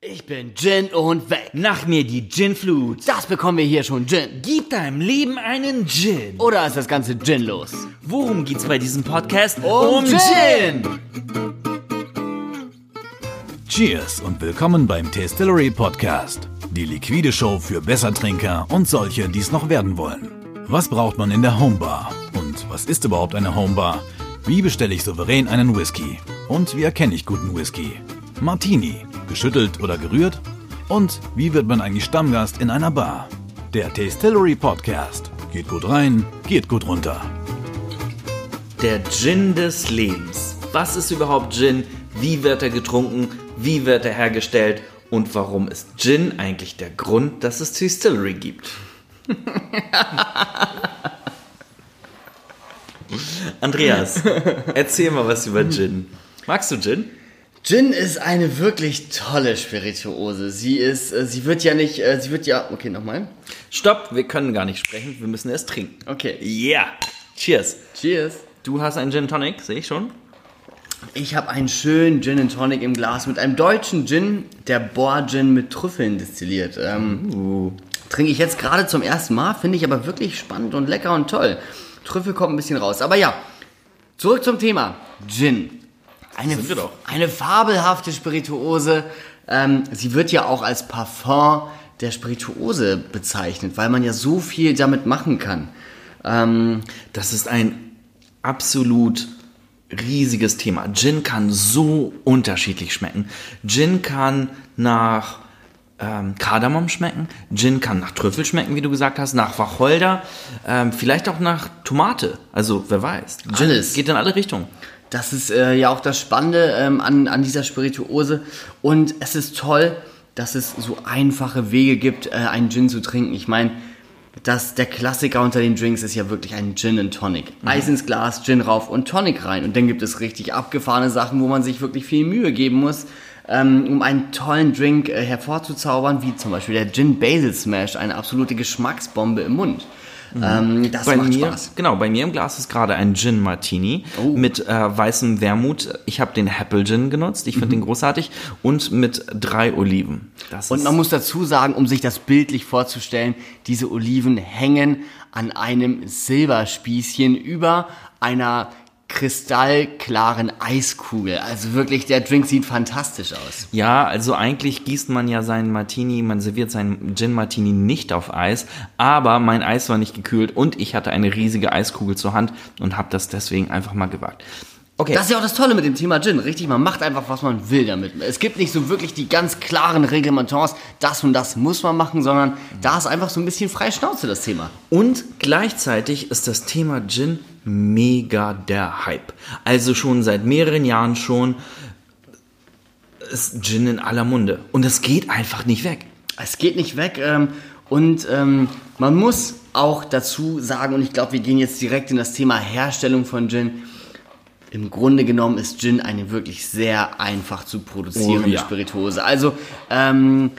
Ich bin Gin und weg. Nach mir die Gin-Flut. Das bekommen wir hier schon Gin. Gib deinem Leben einen Gin. Oder ist das ganze Gin los? Worum geht's bei diesem Podcast? Um Gin. Cheers und willkommen beim Tastillery Podcast. Die liquide Show für Bessertrinker und solche, die es noch werden wollen. Was braucht man in der Homebar? Und was ist überhaupt eine Homebar? Wie bestelle ich souverän einen Whisky? Und wie erkenne ich guten Whisky? Martini, geschüttelt oder gerührt? Und wie wird man eigentlich Stammgast in einer Bar? Der Tastillery Podcast. Geht gut rein, geht gut runter. Der Gin des Lebens. Was ist überhaupt Gin? Wie wird er getrunken? Wie wird er hergestellt? Und warum ist Gin eigentlich der Grund, dass es Distillery gibt? Andreas, erzähl mal was über Gin. Magst du Gin? Gin ist eine wirklich tolle Spirituose. Sie ist, äh, sie wird ja nicht, äh, sie wird ja, okay, nochmal. Stopp, wir können gar nicht sprechen, wir müssen erst trinken. Okay. Yeah! Cheers! Cheers. Du hast einen Gin Tonic, sehe ich schon. Ich habe einen schönen Gin and Tonic im Glas mit einem deutschen Gin, der Boar Gin mit Trüffeln destilliert. Ähm, Trinke ich jetzt gerade zum ersten Mal, finde ich aber wirklich spannend und lecker und toll. Trüffel kommt ein bisschen raus. Aber ja, zurück zum Thema. Gin. Eine, eine fabelhafte Spirituose. Ähm, sie wird ja auch als Parfum der Spirituose bezeichnet, weil man ja so viel damit machen kann. Ähm, Das ist ein absolut riesiges Thema. Gin kann so unterschiedlich schmecken. Gin kann nach ähm, Kardamom schmecken. Gin kann nach Trüffel schmecken, wie du gesagt hast, nach Wacholder, ähm, vielleicht auch nach Tomate. Also wer weiß. Gin Alles. geht in alle Richtungen. Das ist äh, ja auch das Spannende ähm, an, an dieser Spirituose. Und es ist toll, dass es so einfache Wege gibt, äh, einen Gin zu trinken. Ich meine, das, der Klassiker unter den Drinks ist ja wirklich ein Gin and Tonic. Eis ins Glas, Gin rauf und Tonic rein. Und dann gibt es richtig abgefahrene Sachen, wo man sich wirklich viel Mühe geben muss, ähm, um einen tollen Drink äh, hervorzuzaubern, wie zum Beispiel der Gin Basil Smash, eine absolute Geschmacksbombe im Mund. Ähm, das bei macht mir, Spaß. Genau, bei mir im Glas ist gerade ein Gin Martini Oh. mit äh, weißem Wermut. Ich habe den Apple Gin genutzt. Ich finde den großartig. Und mit drei Oliven. Das Mhm. Und man muss dazu sagen, um sich das bildlich vorzustellen, diese Oliven hängen an einem Silberspießchen über einer kristallklaren Eiskugel. Also wirklich, der Drink sieht fantastisch aus. Ja, also eigentlich gießt man ja seinen Martini, man serviert seinen Gin Martini nicht auf Eis, aber mein Eis war nicht gekühlt und ich hatte eine riesige Eiskugel zur Hand und habe das deswegen einfach mal gewagt. Okay. Das ist ja auch das Tolle mit dem Thema Gin, richtig? Man macht einfach, was man will damit. Es gibt nicht so wirklich die ganz klaren Reglementants, das und das muss man machen, sondern da ist einfach so ein bisschen freie Schnauze das Thema. Und gleichzeitig ist das Thema Gin mega der Hype. Also schon seit mehreren Jahren schon ist Gin in aller Munde. Und es geht einfach nicht weg. Es geht nicht weg ähm, und ähm, man muss auch dazu sagen, und ich glaube, wir gehen jetzt direkt in das Thema Herstellung von Gin. Im Grunde genommen ist Gin eine wirklich sehr einfach zu produzierende Oh ja. Spirituose. Also ähm,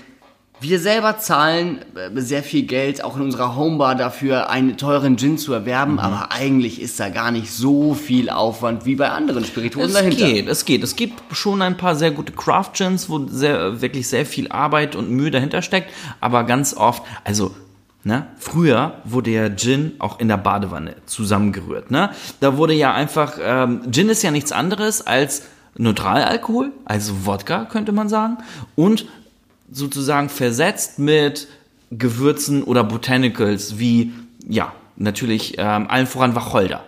wir selber zahlen äh, sehr viel Geld auch in unserer Homebar dafür, einen teuren Gin zu erwerben, Mhm. aber eigentlich ist da gar nicht so viel Aufwand wie bei anderen Spirituosen Es dahinter. geht, es geht. Es gibt schon ein paar sehr gute Craft Gins, wo sehr, wirklich sehr viel Arbeit und Mühe dahinter steckt, aber ganz oft, also Ne? Früher wurde ja Gin auch in der Badewanne zusammengerührt. Ne? Da wurde ja einfach, ähm, Gin ist ja nichts anderes als Neutralalkohol, also Wodka könnte man sagen, und sozusagen versetzt mit Gewürzen oder Botanicals wie, ja, natürlich ähm, allen voran Wacholder.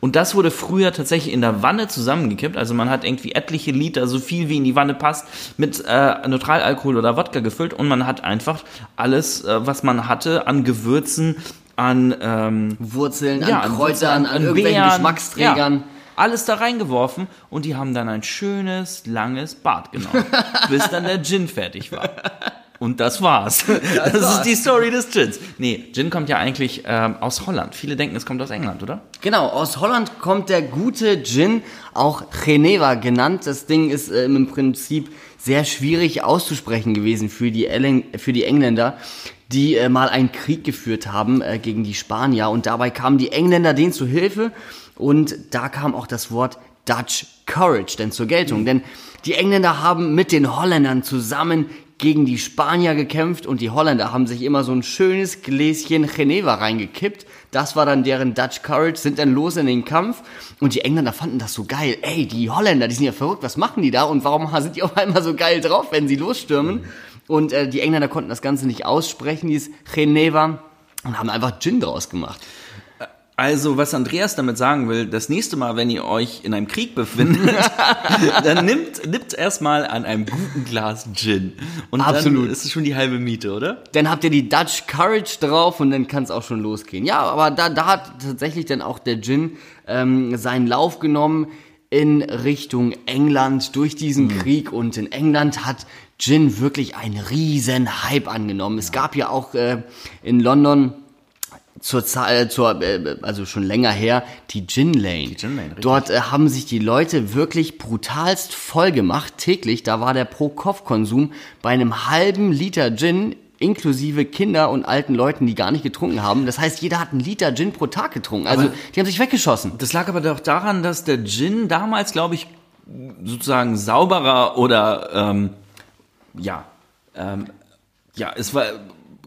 Und das wurde früher tatsächlich in der Wanne zusammengekippt. Also man hat irgendwie etliche Liter, so viel wie in die Wanne passt, mit äh, Neutralalkohol oder Wodka gefüllt und man hat einfach alles, äh, was man hatte, an Gewürzen, an ähm, Wurzeln, ja, an Kräutern, Wurzeln, an, irgendwelchen Beeren, Geschmacksträgern. Ja, alles da reingeworfen und die haben dann ein schönes, langes Bad genommen, bis dann der Gin fertig war. Und das war's. Das, war's. ist die Story des Gins. Nee, Gin kommt ja eigentlich ähm, aus Holland. Viele denken, es kommt aus England, oder? Genau, aus Holland kommt der gute Gin, auch Geneva genannt. Das Ding ist äh, im Prinzip sehr schwierig auszusprechen gewesen für die, Ellen, für die Engländer, die äh, mal einen Krieg geführt haben äh, gegen die Spanier. Und dabei kamen die Engländer denen zu Hilfe und da kam auch das Wort Dutch Courage denn zur Geltung. Denn Die Engländer haben mit den Holländern zusammen gegen die Spanier gekämpft und die Holländer haben sich immer so ein schönes Gläschen Geneva reingekippt. Das war dann deren Dutch Courage, sind dann los in den Kampf und die Engländer fanden das so geil. Ey, die Holländer, die sind ja verrückt, was machen die da und warum sind die auf einmal so geil drauf, wenn sie losstürmen? Und äh, die Engländer konnten das Ganze nicht aussprechen, dieses Geneva, und haben einfach Gin draus gemacht. Also, was Andreas damit sagen will, das nächste Mal, wenn ihr euch in einem Krieg befindet, dann nimmt, nimmt erstmal an einem guten Glas Gin. Und Absolut. dann ist es schon die halbe Miete, oder? Dann habt ihr die Dutch Courage drauf und dann kann es auch schon losgehen. Ja, aber da, da hat tatsächlich dann auch der Gin ähm, seinen Lauf genommen in Richtung England durch diesen Krieg und in England hat Gin wirklich einen riesen Hype angenommen. Es gab ja auch äh, in London zur Zahl, zur, äh, also schon länger her, die Gin Lane. Die Gin Lane, richtig. Dort äh, haben sich die Leute wirklich brutalst voll gemacht täglich. Da war der Pro-Kopf-Konsum bei einem halben Liter Gin inklusive Kinder und alten Leuten, die gar nicht getrunken haben. Das heißt, jeder hat einen Liter Gin pro Tag getrunken. Also die haben sich weggeschossen. Das lag aber doch daran, dass der Gin damals, glaube ich, sozusagen sauberer oder ähm, ja, ähm, ja, es war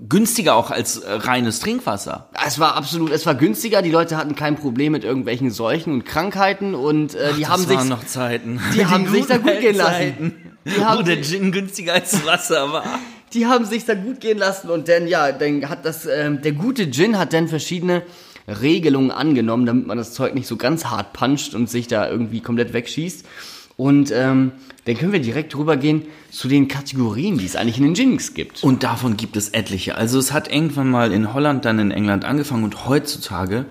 günstiger auch als äh, reines Trinkwasser. Es war absolut, es war günstiger. Die Leute hatten kein Problem mit irgendwelchen Seuchen und Krankheiten und äh, die haben das sich noch Zeiten. die haben sich da gut gehen lassen. Die haben wo der sich- Gin günstiger als Wasser war. die haben sich da gut gehen lassen und dann ja, dann hat das ähm, der gute Gin hat dann verschiedene Regelungen angenommen, damit man das Zeug nicht so ganz hart puncht und sich da irgendwie komplett wegschießt. Und ähm, dann können wir direkt rübergehen zu den Kategorien, die es eigentlich in den Gins gibt. Und davon gibt es etliche. Also es hat irgendwann mal in Holland, dann in England angefangen und heutzutage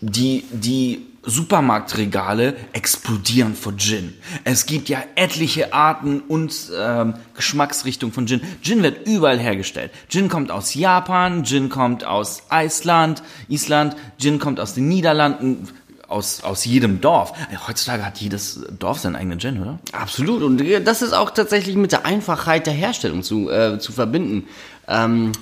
die, die Supermarktregale explodieren vor Gin. Es gibt ja etliche Arten und ähm, Geschmacksrichtungen von Gin. Gin wird überall hergestellt. Gin kommt aus Japan, Gin kommt aus Island, Island, Gin kommt aus den Niederlanden, aus, aus jedem Dorf. Heutzutage hat jedes Dorf seinen eigenen Gin, oder? Absolut. Und das ist auch tatsächlich mit der Einfachheit der Herstellung zu, äh, zu verbinden. Ähm,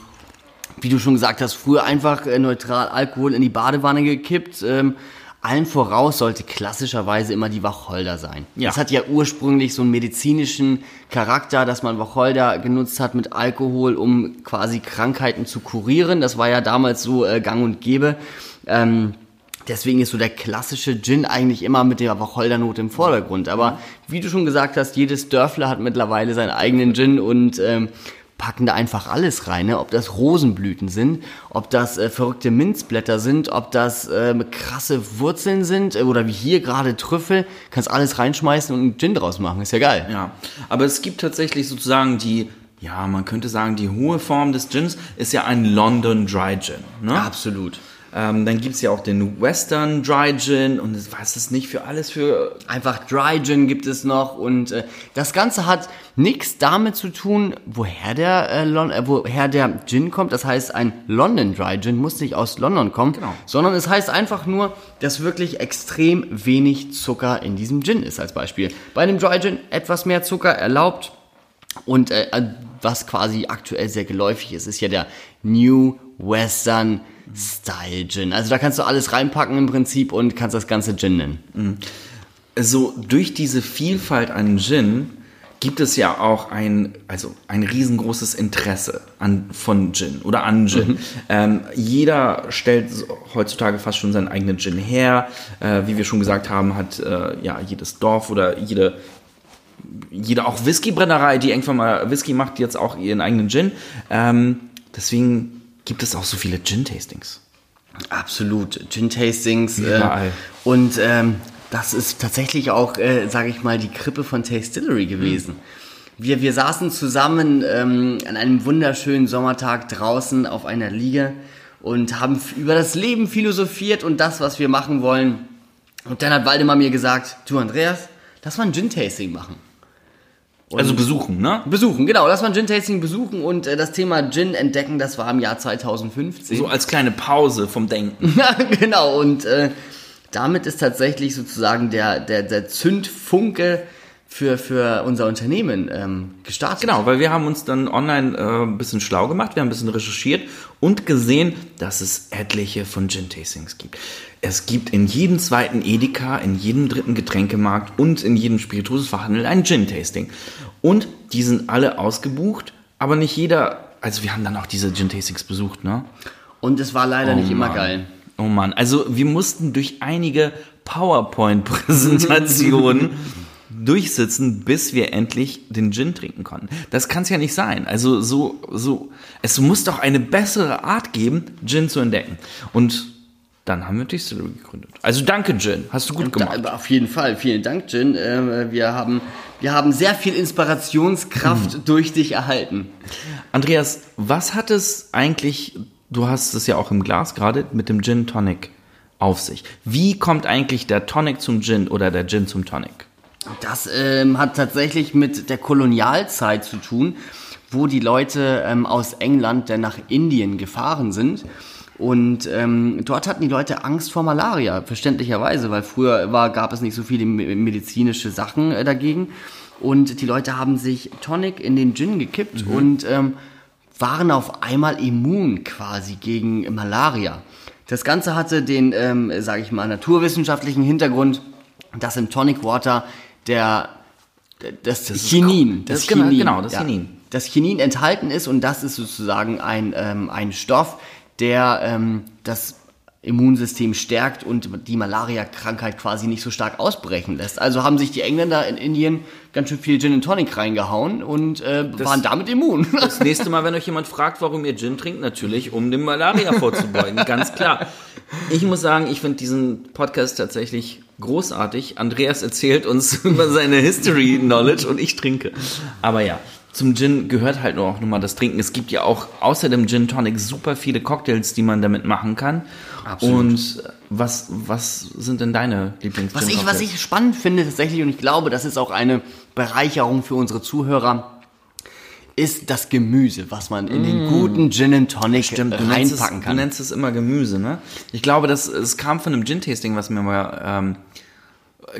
wie du schon gesagt hast, früher einfach äh, neutral Alkohol in die Badewanne gekippt. Ähm, allen voraus sollte klassischerweise immer die Wacholder sein. Ja. Das hat ja ursprünglich so einen medizinischen Charakter, dass man Wacholder genutzt hat mit Alkohol, um quasi Krankheiten zu kurieren. Das war ja damals so äh, gang und gäbe. Ähm, Deswegen ist so der klassische Gin eigentlich immer mit der Wacholdernote im Vordergrund. Aber wie du schon gesagt hast, jedes Dörfler hat mittlerweile seinen eigenen Gin und ähm, packen da einfach alles rein. Ne? Ob das Rosenblüten sind, ob das äh, verrückte Minzblätter sind, ob das äh, krasse Wurzeln sind äh, oder wie hier gerade Trüffel. Kannst alles reinschmeißen und einen Gin draus machen. Ist ja geil. Ja, aber es gibt tatsächlich sozusagen die, ja, man könnte sagen, die hohe Form des Gins ist ja ein London Dry Gin. Ne? Absolut. Ähm, dann gibt's ja auch den Western Dry Gin und weiß es nicht für alles für. Einfach Dry Gin gibt es noch und äh, das Ganze hat nichts damit zu tun, woher der, äh, Lon äh, woher der Gin kommt. Das heißt, ein London Dry Gin muss nicht aus London kommen, Genau. sondern es heißt einfach nur, dass wirklich extrem wenig Zucker in diesem Gin ist als Beispiel. Bei einem Dry Gin etwas mehr Zucker erlaubt und äh, äh, was quasi aktuell sehr geläufig ist, ist ja der New Western Style Gin. Also da kannst du alles reinpacken im Prinzip und kannst das ganze Gin nennen. So durch diese Vielfalt an Gin gibt es ja auch ein, also ein riesengroßes Interesse an, von Gin oder an Gin. Ähm, jeder stellt heutzutage fast schon seinen eigenen Gin her. Äh, wie wir schon gesagt haben, hat äh, ja jedes Dorf oder jede jede auch Whiskybrennerei, die irgendwann mal Whisky macht, jetzt auch ihren eigenen Gin. Ähm, deswegen gibt es auch so viele Gin-Tastings. Absolut. Gin-Tastings. Äh, Überall. und ähm, das ist tatsächlich auch, äh, sage ich mal, die Krippe von Tastillery gewesen. Wir, wir saßen zusammen ähm, an einem wunderschönen Sommertag draußen auf einer Liege und haben über das Leben philosophiert und das, was wir machen wollen. Und dann hat Waldemar mir gesagt, du Andreas, lass mal ein Gin-Tasting machen. Also besuchen, ne? Besuchen, genau, lass mal ein Gin-Tasting besuchen und äh, das Thema Gin entdecken, das war im Jahr 2015. So als kleine Pause vom Denken. Ja, genau. Und äh, damit ist tatsächlich sozusagen der, der, der Zündfunke für, für unser Unternehmen ähm, gestartet. Genau, weil wir haben uns dann online äh, ein bisschen schlau gemacht, wir haben ein bisschen recherchiert und gesehen, dass es etliche von Gin-Tastings gibt. Es gibt in jedem zweiten Edeka, in jedem dritten Getränkemarkt und in jedem Spirituosenfachhandel ein Gin-Tasting. Und die sind alle ausgebucht, aber nicht jeder, also wir haben dann auch diese Gin-Tastings besucht, ne? Und es war leider Oh nicht immer Mann. geil. Oh Mann, also wir mussten durch einige PowerPoint-Präsentationen durchsitzen, bis wir endlich den Gin trinken konnten. Das kann es ja nicht sein. Also so, so, es muss doch eine bessere Art geben, Gin zu entdecken. Und dann haben wir Distillery gegründet. Also danke, Gin. Hast du gut gemacht. Da, auf jeden Fall, vielen Dank, Jin. Äh, wir, haben, wir haben sehr viel Inspirationskraft Mhm. durch dich erhalten. Andreas, was hat es eigentlich, du hast es ja auch im Glas gerade, mit dem Gin Tonic auf sich? Wie kommt eigentlich der Tonic zum Gin oder der Gin zum Tonic? Das ähm, hat tatsächlich mit der Kolonialzeit zu tun, wo die Leute ähm, aus England dann nach Indien gefahren sind. Und ähm, dort hatten die Leute Angst vor Malaria, verständlicherweise, weil früher war, gab es nicht so viele me- medizinische Sachen äh, dagegen. Und die Leute haben sich Tonic in den Gin gekippt und ähm, waren auf einmal immun quasi gegen Malaria. Das Ganze hatte den, ähm, sage ich mal, naturwissenschaftlichen Hintergrund, dass im Tonic Water der das, ist Chinin, ko- das ist genau- genau, das Chinin. das Chinin enthalten ist und das ist sozusagen ein, ähm, ein Stoff, der ähm, das Immunsystem stärkt und die Malaria-Krankheit quasi nicht so stark ausbrechen lässt. Also haben sich die Engländer in Indien ganz schön viel Gin and Tonic reingehauen und äh, waren damit immun. Das nächste Mal, wenn euch jemand fragt, warum ihr Gin trinkt, natürlich, um dem Malaria vorzubeugen, ganz klar. Ich muss sagen, ich finde diesen Podcast tatsächlich großartig. Andreas erzählt uns über seine History Knowledge und ich trinke. Aber ja, zum Gin gehört halt nur auch nochmal das Trinken. Es gibt ja auch außer dem Gin Tonic super viele Cocktails, die man damit machen kann. Absolut. Und was, was sind denn deine lieblings Was ich, was ich spannend finde tatsächlich, und ich glaube, das ist auch eine Bereicherung für unsere Zuhörer, ist das Gemüse, was man in den guten Gin and Tonic Mm. Stimmt, du nennst, es, reinpacken du kann. nennst es immer Gemüse, ne? Ich glaube, das, es kam von einem Gin-Tasting, was mir mal ähm,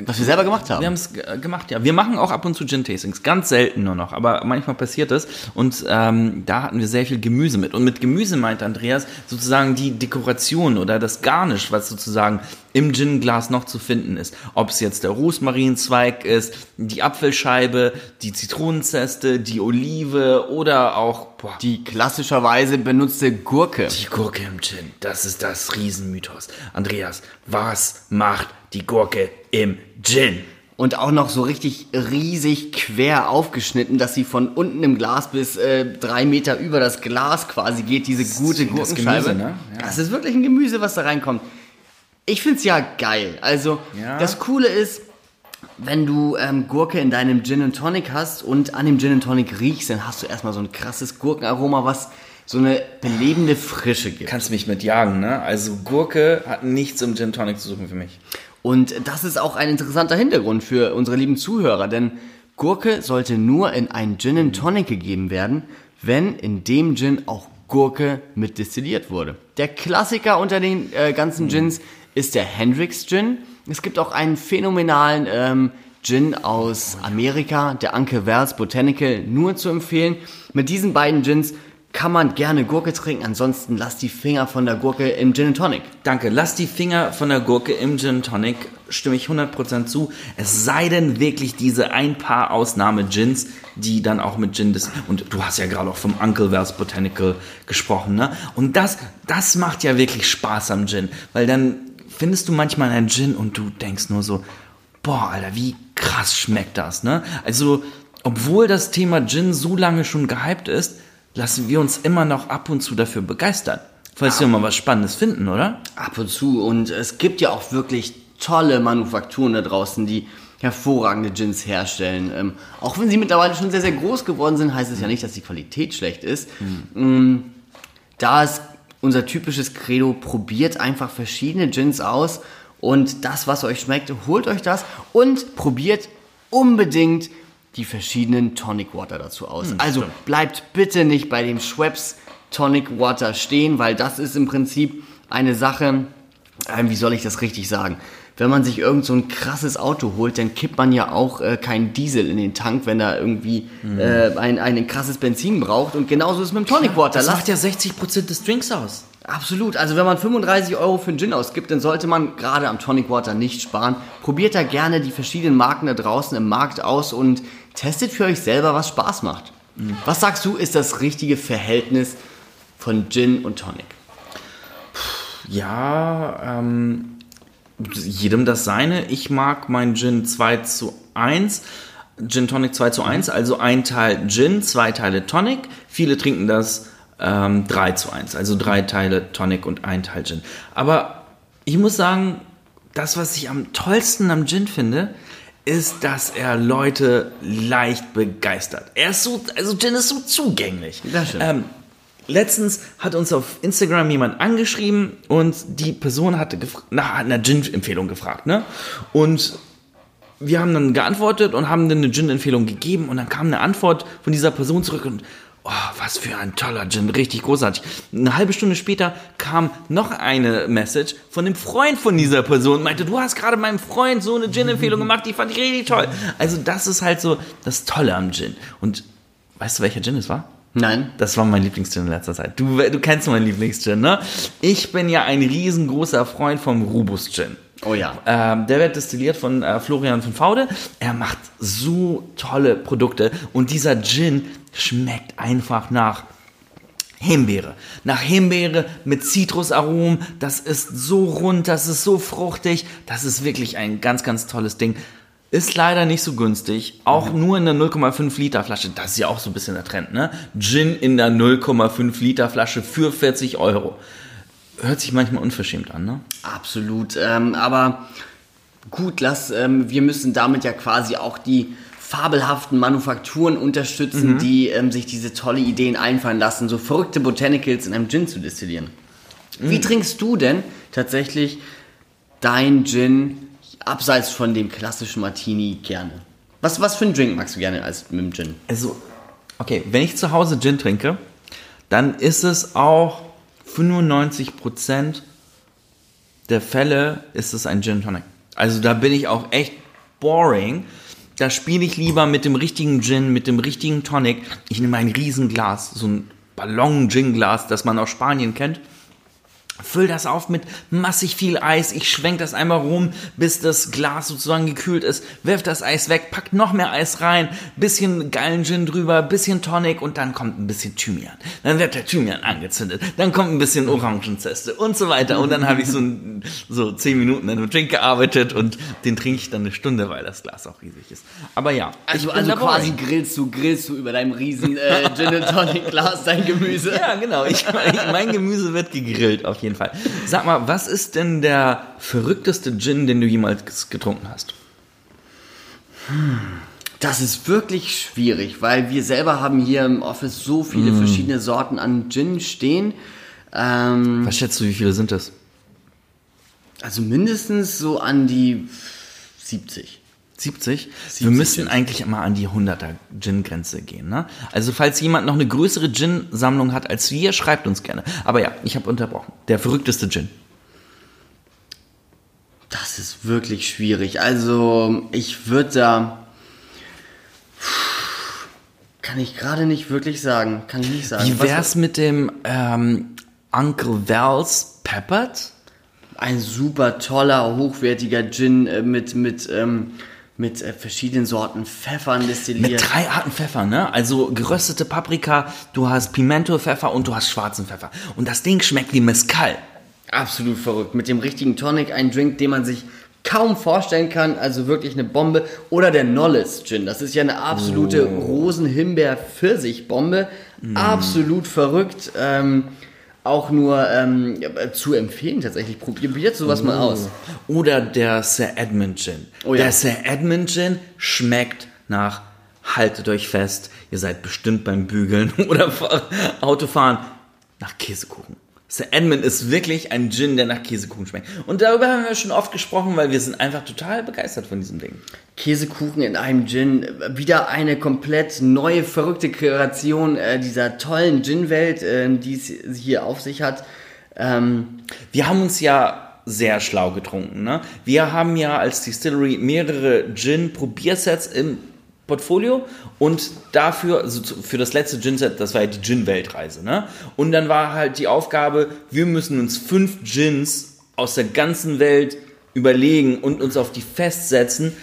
Was wir selber gemacht haben. Wir haben es gemacht, ja. Wir machen auch ab und zu Gin-Tastings, ganz selten nur noch, aber manchmal passiert es. Und ähm, da hatten wir sehr viel Gemüse mit. Und mit Gemüse meint Andreas sozusagen die Dekoration oder das Garnisch, was sozusagen im Gin-Glas noch zu finden ist. Ob es jetzt der Rosmarinzweig ist, die Apfelscheibe, die Zitronenzeste, die Olive oder auch boah, die klassischerweise benutzte Gurke. die Gurke im Gin, das ist das Riesenmythos. Andreas, was macht die Gurke im Gin? Und auch noch so richtig riesig quer aufgeschnitten, dass sie von unten im Glas bis äh, drei Meter über das Glas quasi geht, diese gute das Gurkenscheibe. Gemüse, ne? Ja. Das ist wirklich ein Gemüse, was da reinkommt. Ich find's ja geil. Also, Ja. das Coole ist, wenn du ähm, Gurke in deinem Gin and Tonic hast und an dem Gin and Tonic riechst, dann hast du erstmal so ein krasses Gurkenaroma, was so eine belebende Frische gibt. Kannst mich mit jagen, ne? Also Gurke hat nichts im Gin Tonic zu suchen für mich. Und das ist auch ein interessanter Hintergrund für unsere lieben Zuhörer, denn Gurke sollte nur in einen Gin and Tonic gegeben werden, wenn in dem Gin auch Gurke mit destilliert wurde. Der Klassiker unter den äh, ganzen Gins ist der Hendrix Gin. Es gibt auch einen phänomenalen ähm, Gin aus Amerika, der Anke Wells Botanical, nur zu empfehlen. Mit diesen beiden Gins kann man gerne Gurke trinken, ansonsten lasst die Finger von der Gurke im Gin Tonic. Danke. Lass die Finger von der Gurke im Gin Tonic. Stimme ich 100% zu. Es sei denn wirklich diese ein paar Ausnahme-Gins, die dann auch mit Gin des und du hast ja gerade auch vom Uncle Wells Botanical gesprochen, ne? Und das, das macht ja wirklich Spaß am Gin, weil dann findest du manchmal einen Gin und du denkst nur so, boah, Alter, wie krass schmeckt das, ne? Also, obwohl das Thema Gin so lange schon gehypt ist, lassen wir uns immer noch ab und zu dafür begeistern. Falls wir mal was Spannendes finden, oder? Ab und zu. Und es gibt ja auch wirklich tolle Manufakturen da draußen, die hervorragende Gins herstellen. Ähm, auch wenn sie mittlerweile schon sehr, sehr groß geworden sind, heißt es ja nicht, dass die Qualität schlecht ist. Ähm, da ist unser typisches Credo, probiert einfach verschiedene Gins aus und das, was euch schmeckt, holt euch das und probiert unbedingt die verschiedenen Tonic Water dazu aus. also bleibt bitte nicht bei dem Schweppes Tonic Water stehen, weil das ist im Prinzip eine Sache, ähm, wie soll ich das richtig sagen? wenn man sich irgend so ein krasses Auto holt, dann kippt man ja auch äh, keinen Diesel in den Tank, wenn er irgendwie Mhm. äh, ein, ein krasses Benzin braucht. Und genauso ist es mit dem Tonic Water. Das macht ja 60% des Drinks aus. Absolut. Also wenn man 35 Euro für einen Gin ausgibt, dann sollte man gerade am Tonic Water nicht sparen. Probiert da gerne die verschiedenen Marken da draußen im Markt aus und testet für euch selber, was Spaß macht. Was sagst du, ist das richtige Verhältnis von Gin und Tonic? Ja, ähm, jedem das seine. Ich mag mein Gin 2 zu 1. Gin Tonic 2 zu 1, also ein Teil Gin, zwei Teile Tonic. Viele trinken das ähm, 3 zu 1, also drei Teile Tonic und ein Teil Gin. Aber ich muss sagen, das, was ich am tollsten am Gin finde, ist, dass er Leute leicht begeistert. Er ist so, also Gin ist so zugänglich. Das stimmt. Ähm, letztens hat uns auf Instagram jemand angeschrieben und die Person hatte nach einer Gin-Empfehlung gefragt, ne? Und wir haben dann geantwortet und haben dann eine Gin-Empfehlung gegeben und dann kam eine Antwort von dieser Person zurück und oh, was für ein toller Gin, richtig großartig. Eine halbe Stunde später kam noch eine Message von einem Freund von dieser Person meinte, du hast gerade meinem Freund so eine Gin-Empfehlung gemacht, die fand ich richtig toll. Also das ist halt so das Tolle am Gin. Und weißt du, welcher Gin es war? Nein. Das war mein Lieblingsgin in letzter Zeit. Du, du kennst meinen Lieblingsgin, ne? Ich bin ja ein riesengroßer Freund vom Rubus Gin. Oh ja. Ähm, der wird destilliert von äh, Florian von Faude. Er macht so tolle Produkte und dieser Gin schmeckt einfach nach Himbeere. Nach Himbeere mit Zitrusaromen. Das ist so rund, das ist so fruchtig. Das ist wirklich ein ganz, ganz tolles Ding. Ist leider nicht so günstig. Auch nur in der 0,5 Liter Flasche. Das ist ja auch so ein bisschen der Trend, ne? Gin in der 0,5 Liter Flasche für 40 Euro. Hört sich manchmal unverschämt an, ne? Absolut. Ähm, aber gut, lass, ähm, wir müssen damit ja quasi auch die fabelhaften Manufakturen unterstützen, die ähm, sich diese tolle Ideen einfallen lassen, so verrückte Botanicals in einem Gin zu destillieren. Wie trinkst du denn tatsächlich dein Gin abseits von dem klassischen Martini gerne? Was, was für einen Drink magst du gerne als mit dem Gin? Also, okay, wenn ich zu Hause Gin trinke, dann ist es auch 95% der Fälle ist es ein Gin Tonic. Also da bin ich auch echt boring. Da spiele ich lieber mit dem richtigen Gin, mit dem richtigen Tonic. Ich nehme ein Riesenglas, so ein Ballon-Gin-Glas, das man aus Spanien kennt. Füll das auf mit massig viel Eis. Ich schwenk das einmal rum, bis das Glas sozusagen gekühlt ist. Wirf das Eis weg, pack noch mehr Eis rein, bisschen geilen Gin drüber, bisschen Tonic und dann kommt ein bisschen Thymian. Dann wird der Thymian angezündet. Dann kommt ein bisschen Orangenzeste und so weiter. Und dann habe ich so, ein, so zehn Minuten an dem Drink gearbeitet und den trinke ich dann eine Stunde, weil das Glas auch riesig ist. Aber ja, Also, also quasi grillst du, grillst du über deinem riesen äh, Gin Tonic Glas dein Gemüse. Ja, genau. Ich, mein Gemüse wird gegrillt auf jeden Fall. Sag mal, was ist denn der verrückteste Gin, den du jemals getrunken hast? Das ist wirklich schwierig, weil wir selber haben hier im Office so viele verschiedene Sorten an Gin stehen. Ähm, Was schätzt du, wie viele sind das? also mindestens so an die 70. 70? 70 Wir müssen eigentlich mal an die 100er Gin-Grenze gehen. Ne? Also falls jemand noch eine größere Gin-Sammlung hat als wir, schreibt uns gerne. Aber ja, ich habe unterbrochen. Der verrückteste Gin. Das ist wirklich schwierig. Also ich würde da... Kann ich gerade nicht wirklich sagen. Kann ich nicht sagen. Wie Was- wär's mit dem ähm, Uncle Val's Peppered? ein super toller, hochwertiger Gin äh, mit, mit, ähm, mit äh, verschiedenen Sorten Pfeffern destilliert. Mit drei Arten Pfeffer, ne? Also geröstete Paprika, du hast Pimento-Pfeffer und du hast schwarzen Pfeffer. Und das Ding schmeckt wie Mezcal. Absolut verrückt. Mit dem richtigen Tonic, ein Drink, den man sich kaum vorstellen kann. Also wirklich eine Bombe. Oder der Knowles Gin. Das ist ja eine absolute Rosen-Himbeer-Pfirsich-Bombe. Absolut verrückt. Ähm, auch nur ähm, zu empfehlen tatsächlich. Probiert sowas mal aus. Oder der Sir Edmund Gin. Oh ja. Der Sir Edmund Gin schmeckt nach haltet euch fest, ihr seid bestimmt beim Bügeln oder Autofahren nach Käsekuchen. Sir Edmund ist wirklich ein Gin, der nach Käsekuchen schmeckt. Und darüber haben wir schon oft gesprochen, weil wir sind einfach total begeistert von diesem Ding. Käsekuchen in einem Gin. Wieder eine komplett neue, verrückte Kreation äh, dieser tollen Gin-Welt, äh, die es hier auf sich hat. Ähm, Wir haben uns ja sehr schlau getrunken. Ne? Wir haben ja als Distillery mehrere Gin-Probiersets im Portfolio und dafür, also für das letzte Gin-Set, das war ja die Gin-Weltreise. Ne? Und dann war halt die Aufgabe, wir müssen uns fünf Gins aus der ganzen Welt überlegen und uns auf die festsetzen.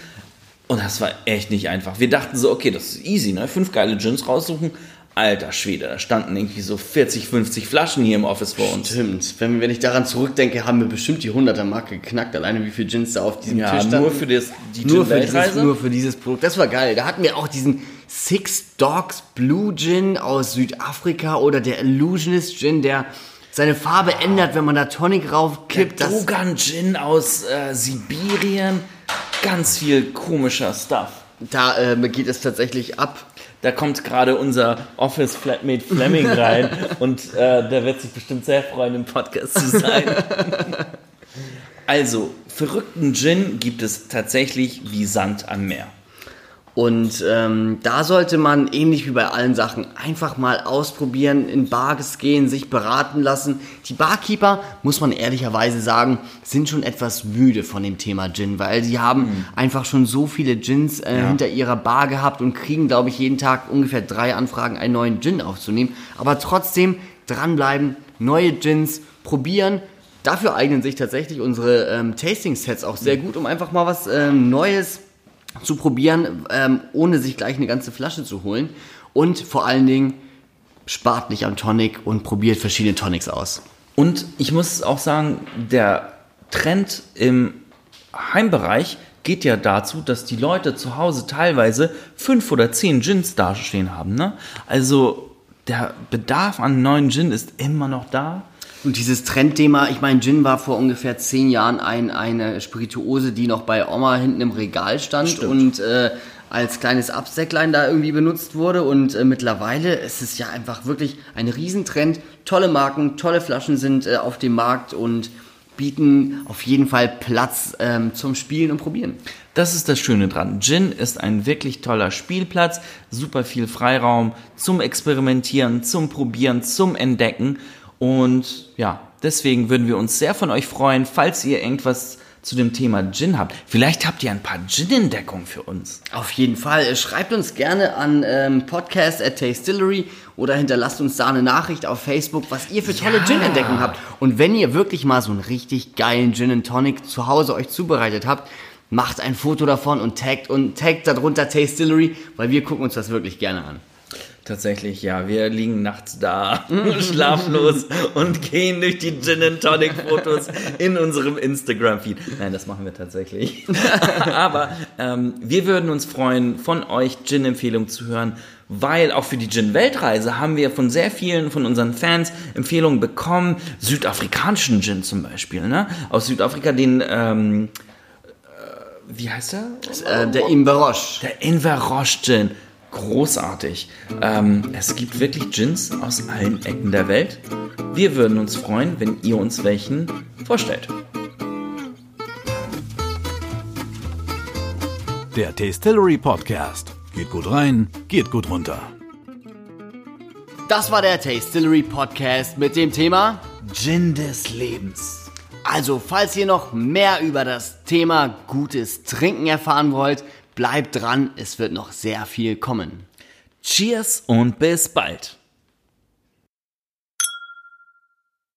Und das war echt nicht einfach. Wir dachten so, okay, das ist easy, ne? Fünf geile Gins raussuchen. Alter Schwede, da standen irgendwie so 40, 50 Flaschen hier im Office vor uns. Stimmt. Wenn, wenn ich daran zurückdenke, haben wir bestimmt die 100er-Marke geknackt. Alleine wie viel Gins da auf diesem Ja, Tisch standen. nur für das, die nur für, dieses, nur für dieses Produkt. Das war geil. Da hatten wir auch diesen Six Dogs Blue Gin aus Südafrika oder der Illusionist Gin, der seine Farbe ändert, wenn man da Tonic raufkippt. Das, Dogan Gin aus äh, Sibirien. Ganz viel komischer Stuff. da äh, geht es tatsächlich ab. Da kommt gerade unser Office Flatmate Fleming rein und äh, der wird sich bestimmt sehr freuen, im Podcast zu sein. also, verrückten Gin gibt es tatsächlich wie Sand am Meer. Und ähm, da sollte man, ähnlich wie bei allen Sachen, einfach mal ausprobieren, in Bars gehen, sich beraten lassen. Die Barkeeper, muss man ehrlicherweise sagen, sind schon etwas müde von dem Thema Gin, weil sie haben einfach schon so viele Gins äh, Ja. hinter ihrer Bar gehabt und kriegen, glaube ich, jeden Tag ungefähr drei Anfragen, einen neuen Gin aufzunehmen. Aber trotzdem dranbleiben, neue Gins probieren. Dafür eignen sich tatsächlich unsere ähm, Tasting-Sets auch sehr gut, um einfach mal was ähm, Neues zu probieren, ähm, ohne sich gleich eine ganze Flasche zu holen. Und vor allen Dingen spart nicht am Tonic und probiert verschiedene Tonics aus. Und ich muss auch sagen, der Trend im Heimbereich geht ja dazu, dass die Leute zu Hause teilweise fünf oder zehn Gins dastehen haben. Ne? Also der Bedarf an neuen Gin ist immer noch da. Und dieses Trendthema, ich meine, Gin war vor ungefähr zehn Jahren ein, eine Spirituose, die noch bei Oma hinten im Regal stand Stimmt. und äh, als kleines Absäcklein da irgendwie benutzt wurde. Und äh, mittlerweile ist es ja einfach wirklich ein Riesentrend. Tolle Marken, tolle Flaschen sind äh, auf dem Markt und bieten auf jeden Fall Platz ähm, zum Spielen und Probieren. Das ist das Schöne dran. Gin ist ein wirklich toller Spielplatz, super viel Freiraum zum Experimentieren, zum Probieren, zum Entdecken. Und ja, deswegen würden wir uns sehr von euch freuen, falls ihr irgendwas zu dem Thema Gin habt. Vielleicht habt ihr ein paar Gin-Entdeckungen für uns. Auf jeden Fall. Schreibt uns gerne an ähm, podcast at Tastillery oder hinterlasst uns da eine Nachricht auf Facebook, was ihr für tolle Ja. Gin-Entdeckungen habt. Und wenn ihr wirklich mal so einen richtig geilen Gin and Tonic zu Hause euch zubereitet habt, macht ein Foto davon und taggt und taggt darunter Tastillery, weil wir gucken uns das wirklich gerne an. Tatsächlich, ja, wir liegen nachts da, schlaflos und gehen durch die Gin and Tonic Fotos in unserem Instagram-Feed. Nein, das machen wir tatsächlich. Aber ähm, wir würden uns freuen, von euch Gin-Empfehlungen zu hören, weil auch für die Gin-Weltreise haben wir von sehr vielen von unseren Fans Empfehlungen bekommen. Südafrikanischen Gin zum Beispiel, ne? Aus Südafrika den, ähm, äh, wie heißt der? Äh, der Imberoche. Der Inverroche Gin. Großartig. Ähm, es gibt wirklich Gins aus allen Ecken der Welt. Wir würden uns freuen, wenn ihr uns welchen vorstellt. Der Tastillery Podcast. Geht gut rein, geht gut runter. Das war der Tastillery Podcast mit dem Thema Gin des Lebens. Also, falls ihr noch mehr über das Thema gutes Trinken erfahren wollt, bleibt dran, es wird noch sehr viel kommen. Cheers und bis bald.